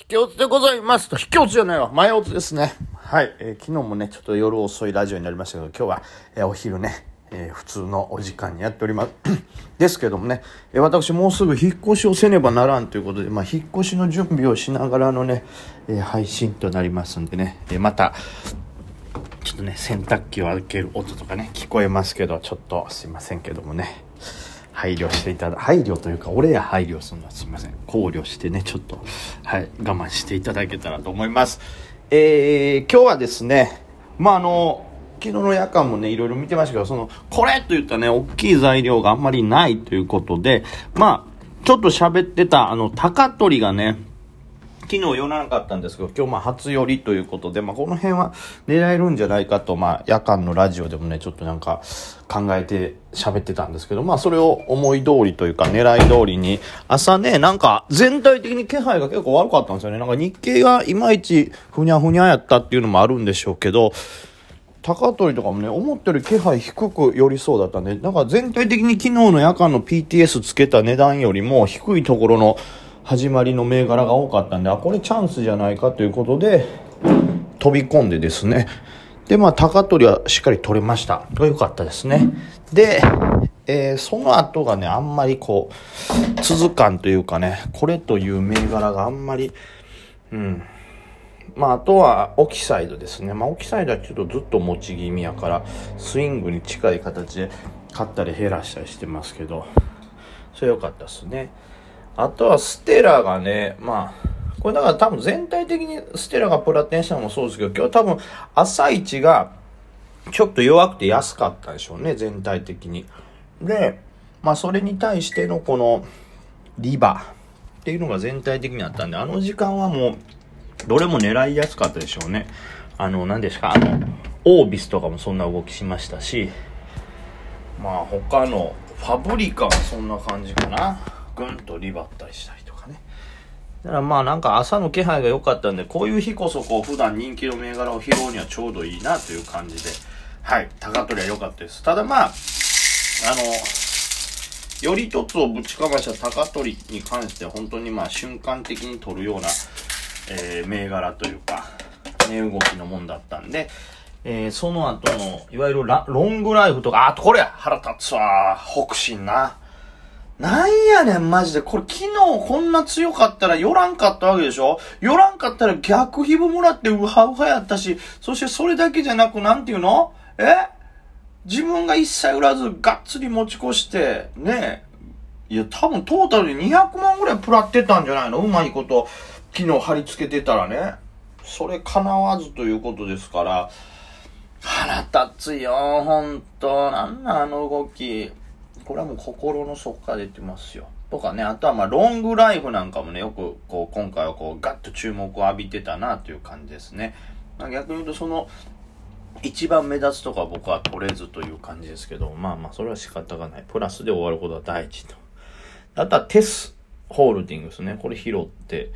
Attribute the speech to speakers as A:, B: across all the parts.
A: 引き落ちでございますと、引き落ちじゃないわ、前落ちですね。はい、えー昨日もね、ちょっと夜遅いラジオになりましたけど、今日は、えーお昼ね、えー普通のお時間にやっております。ですけどもね、えー私もうすぐ引っ越しをせねばならんということで、まあ、引っ越しの準備をしながらのね、えー配信となりますんでね、えまた、ちょっとね、洗濯機を開ける音とかね、聞こえますけど、ちょっとすいませんけどもね、配慮していただ、配慮というか、俺や配慮するのはすいません。考慮してね、ちょっと、はい、我慢していただけたらと思います。えー、今日はですね、まあ、あの、昨日の夜間もね、いろいろ見てましたけど、その、これといったね、大きい材料があんまりないということで、まあ、ちょっと喋ってた、あの、高取がね、昨日寄らなかったんですけど、今日まあ初寄りということで、まあこの辺は狙えるんじゃないかと、まあ夜間のラジオでもね、ちょっとなんか考えて喋ってたんですけど、まあそれを思い通りというか狙い通りに、朝ね、なんか全体的に気配が結構悪かったんですよね。なんか日経がいまいちふにゃふにゃやったっていうのもあるんでしょうけど、高取とかもね、思ったより気配低く寄りそうだったんで、なんか全体的に昨日の夜間の PTS つけた値段よりも低いところの始まりの銘柄が多かったんで、あ、これチャンスじゃないかということで、飛び込んでですね。で、まあ、高取はしっかり取れました。これ良かったですね。で、えーその後がね、あんまりこう、続かんというかね、これという銘柄があんまり、うん、まあ、あとは、オキサイドですね。まあ、オキサイドはちょっとずっと持ち気味やから、スイングに近い形で買ったり減らしたりしてますけど、それ良かったですね。あとは、ステラがね、まあ、これだから多分全体的にステラがプラテンしたのもそうですけど、今日多分、朝一が、ちょっと弱くて安かったでしょうね、全体的に。で、まあ、それに対してのこの、リバっていうのが全体的にあったんで、あの時間はもう、どれも狙いやすかったでしょうね。あの、何ですか、あの、オービスとかもそんな動きしましたし、まあ他のファブリカもそんな感じかな。ぐんとリバったりしたりとかね。だからまあなんか朝の気配が良かったんで、こういう日こそこう普段人気の銘柄を拾うにはちょうどいいなという感じで、はい、高取は良かったです。ただまあ、あの、より一つをぶちかました高取に関しては本当にまあ瞬間的に取るような、えー銘柄というか、値動きのもんだったんで、えーその後の、いわゆるロングライフとか、あとこれや腹立つわ北進な。なんやねん、マジで。これ昨日こんな強かったら寄らんかったわけでしょ？寄らんかったら逆ヒブもらってウハウハやったし、そしてそれだけじゃなく、なんていうの？え？自分が一切売らず、がっつり持ち越して、ねえいや、多分トータルで200万ぐらいプラってたんじゃないの？うまいこと、昨日貼り付けてたらね。それ叶わずということですから、腹立つよ、ほんと。なんなんあの動き。これはもう心の底から出てますよ。とかね、あとはまあロングライフなんかもね、よくこう今回はこうガッと注目を浴びてたなという感じですね。まあ、逆に言うとその、一番目立つとか僕は取れずという感じですけど、まあまあそれは仕方がない。プラスで終わることは第一と。あとはテスホールディングスね。これ拾って、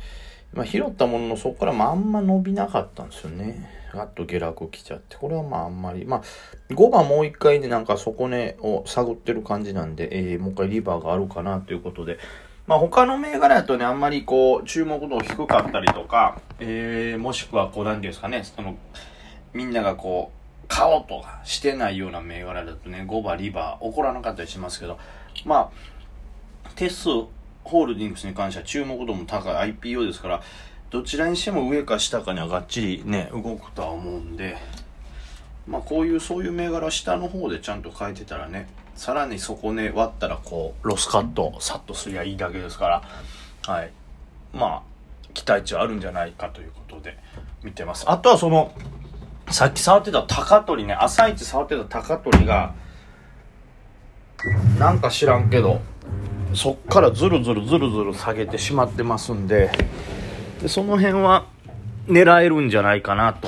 A: まあ拾ったもののそこからまああんま伸びなかったんですよね。ガッと下落来ちゃって。これはまああんまり、まあ5番もう一回でなんか底根を探ってる感じなんで、えー、もう一回リバーがあるかなということで、まあ他の銘柄だとね、あんまりこう、注目度低かったりとか、えー、もしくはこう、なんていうんですかね、その、みんながこう、買おうとかしてないような銘柄だとね、5番リバー起こらなかったりしますけど、まあ、テスホールディングスに関しては注目度も高い IPO ですから、どちらにしても上か下かにはがっちりね、動くとは思うんで、まあこういう、そういう銘柄下の方でちゃんと変えてたらね、さらにそこね、割ったらこう、ロスカット、サッとすりゃいいだけですから、はい。まあ、期待値はあるんじゃないかということで見てます。あとはその、さっき触ってた高取ね、朝一触ってた高取が、なんか知らんけど、そっからずるずるずるずる下げてしまってますんで、でその辺は狙えるんじゃないかなと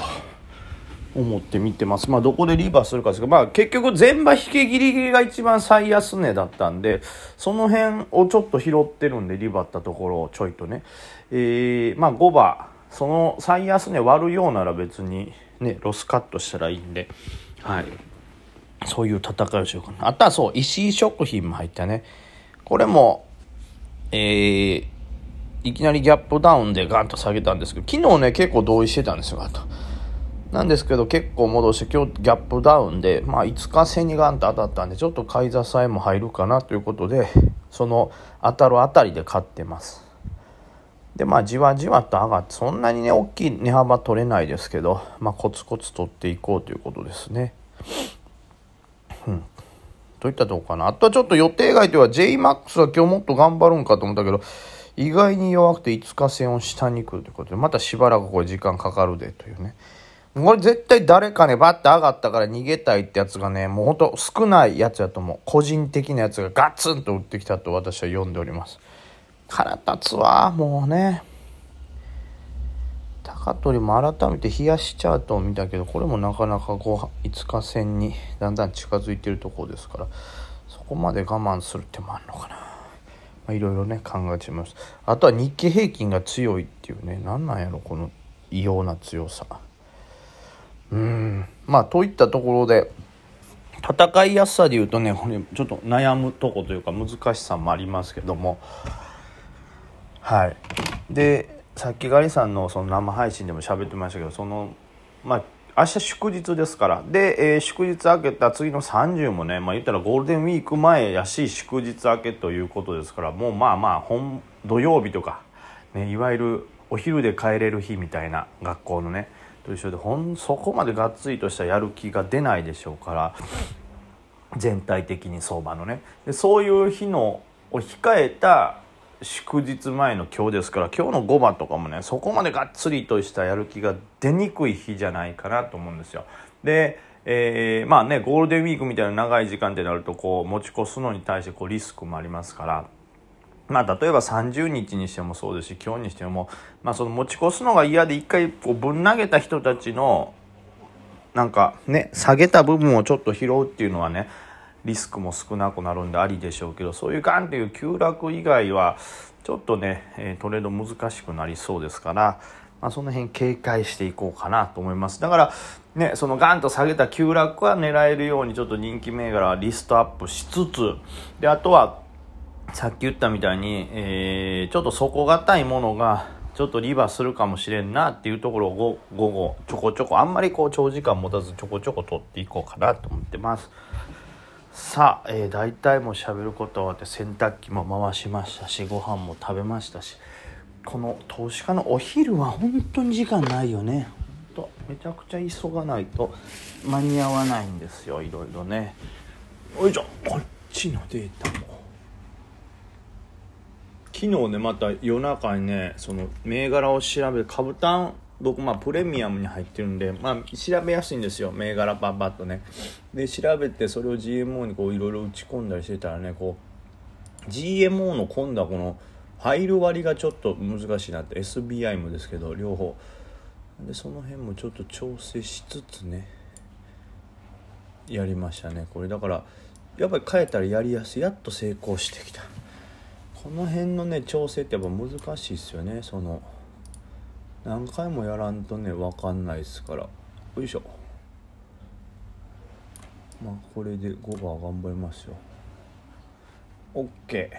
A: 思って見てます。まあどこでリバーするかですけど、まあ結局全場引けギリギリが一番最安値だったんで、その辺をちょっと拾ってるんで、リバったところをちょいとね。えー、まあ5番、その最安値割るようなら別にね、ロスカットしたらいいんで、はい。そういう戦いをしようかな。あとはそう、石井食品も入ったね。これも、えー、いきなりギャップダウンでガンと下げたんですけど、昨日ね、結構同意してたんですよ、と。なんですけど、結構戻して、今日ギャップダウンで、まあ、5日線にガンと当たったんで、ちょっと買い支えも入るかなということで、その当たるあたりで買ってます。で、まあ、じわじわと上がって、そんなにね、大きい値幅取れないですけど、まあ、コツコツ取っていこうということですね。うん。といったとこかな。あとはちょっと予定外では JMAX は今日もっと頑張るんかと思ったけど、意外に弱くて5日線を下に来るということで、またしばらくこれ時間かかるでというね。これ絶対誰かね、バッて上がったから逃げたいってやつがね、もうほんと少ないやつやと思う。個人的なやつがガツンと打ってきたと私は読んでおります。腹立つわ、もうね。高取も改めて冷やしチャートを見たけど、これもなかなかこう、5日線にだんだん近づいてるところですから、そこまで我慢するってもあるのかな。まあ、いろいろね、考えてます。あとは日経平均が強いっていうね、何なんやろ、この異様な強さ。うんまあといったところで戦いやすさでいうとねこれちょっと悩むとこというか難しさもありますけどもはいでさっきガリさんのその生配信でも喋ってましたけどそのまあ明日祝日ですから。で、えー、祝日明けた次の30もねまあ言ったらゴールデンウィーク前やし祝日明けということですからもうまあまあ本土曜日とか、ね、いわゆるお昼で帰れる日みたいな学校のねと一緒でほんそこまでがっつりとしたやる気が出ないでしょうから全体的に相場のね。でそういう日のを控えた祝日前の今日ですから今日の5番とかもねそこまでがっつりとしたやる気が出にくい日じゃないかなと思うんですよ。でえー、まあねゴールデンウィークみたいな長い時間ってなるとこう持ち越すのに対してこうリスクもありますからまあ、例えば30日にしてもそうですし今日にしても、まあ、その持ち越すのが嫌で一回こうぶん投げた人たちのなんかね下げた部分をちょっと拾うっていうのはねリスクも少なくなるんでありでしょうけどそういうガンっていう急落以外はちょっとね、トレード難しくなりそうですから、まあ、その辺警戒していこうかなと思います。だからねそのガンと下げた急落は狙えるようにちょっと人気銘柄はリストアップしつつであとはさっき言ったみたいに、えー、ちょっと底堅いものがちょっとリバーするかもしれんなっていうところを午後ちょこちょこあんまりこう長時間持たずちょこちょこ取っていこうかなと思ってます。さあ、えー、大体もう喋ること終わって洗濯機も回しましたしご飯も食べましたしこの投資家のお昼は本当に時間ないよね。とめちゃくちゃ急がないと間に合わないんですよいろいろね。よいしょこっちのデータも。昨日ねまた夜中にねその銘柄を調べ株単僕まあプレミアムに入ってるんでまあ調べやすいんですよ。銘柄パッパッとね。で調べてそれを GMO にこういろいろ打ち込んだりしてたらねこう GMO の今度はこの入る割りがちょっと難しいなって SBI もですけど両方。でその辺もちょっと調整しつつねやりましたねこれ。だからやっぱり変えたらやりやすい。やっと成功してきた。この辺のね調整ってやっぱ難しいですよねその。何回もやらんとね分かんないですから。よいしょ。まあこれで5番頑張りますよ。OK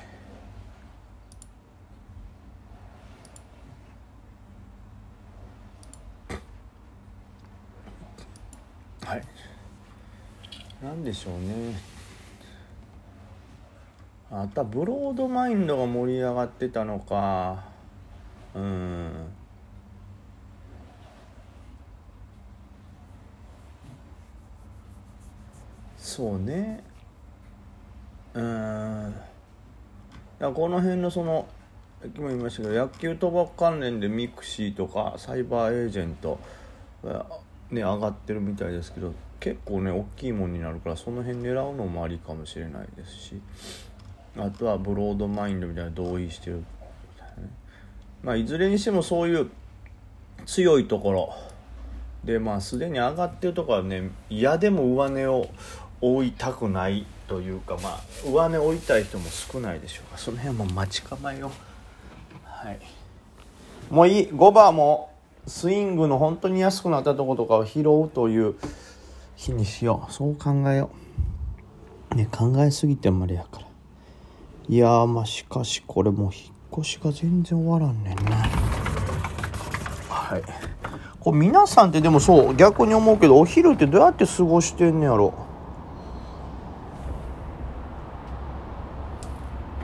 A: はい。何でしょうね。あとはブロードマインドが盛り上がってたのか。うん。そうね。うん。この辺のそのさっきも言いましたけど野球賭博関連でミクシーとかサイバーエージェントね上がってるみたいですけど結構ね大きいもんになるからその辺狙うのもありかもしれないですしあとはブロードマインドみたいな同意してる、まあ、いずれにしてもそういう強いところでまあすでに上がってるところはね嫌でも上値を追いたくないというかまあ上値追いたい人も少ないでしょうかその辺も待ち構えよはい。もういい。5番もスイングの本当に安くなったとことかを拾うという日にしよう。そう考えよう。ね考えすぎてもあれやから。いやまあしかしこれもう引っ越しが全然終わらんねんな。はい。これ皆さんってでもそう逆に思うけどお昼ってどうやって過ごしてんねやろ。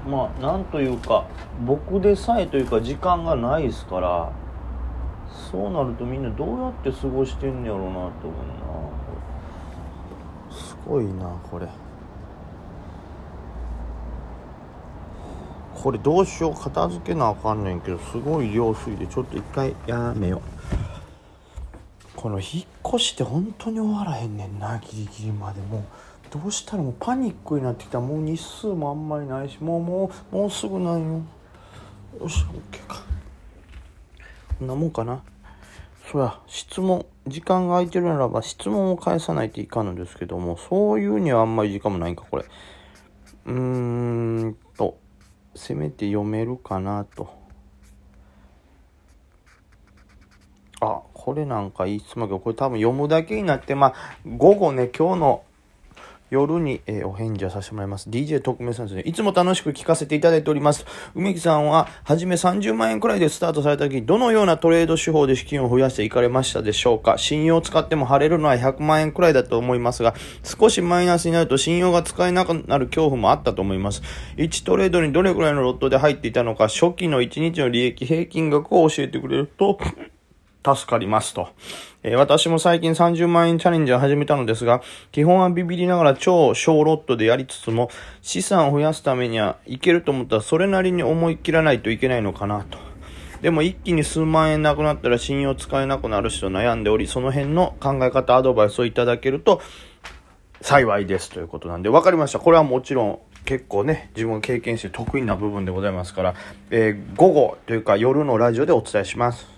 A: まあなんというか僕でさえというか時間がないですからそうなるとみんなどうやって過ごしてんねやろうなと思うな。すごいなこれ。これどうしよう片付けなあかんねんけどすごい量水でちょっと一回やめよう。この引っ越しって本当に終わらへんねんなギリギリまでもう。どうしたらもうパニックになってきた。もう日数もあんまりないしもうもうもうすぐなんよ。よし OK か。こんなもんかな。そや質問時間が空いてるならば質問を返さないといかんのですけどもそういうにはあんまり時間もないんかこれ。うーんとせめて読めるかなと。あこれなんかいい質問けどこれ多分読むだけになってまあ午後ね今日の夜に、えー、お返事をさせてもらいます。DJ 特命さんですね。いつも楽しく聞かせていただいております。梅木さんは、はじめ30万円くらいでスタートされた時、どのようなトレード手法で資金を増やしていかれましたでしょうか？信用を使っても晴れるのは100万円くらいだと思いますが、少しマイナスになると信用が使えなくなる恐怖もあったと思います。1トレードにどれくらいのロットで入っていたのか、初期の1日の利益平均額を教えてくれると、助かりますと。えー、私も最近30万円チャレンジを始めたのですが、基本はビビりながら超小ロットでやりつつも、資産を増やすためにはいけると思ったらそれなりに思い切らないといけないのかなと。でも一気に数万円なくなったら信用使えなくなるしと悩んでおり、その辺の考え方、アドバイスをいただけると幸いですということなんで、わかりました。これはもちろん結構ね、自分が経験して得意な部分でございますから、えー、午後というか夜のラジオでお伝えします。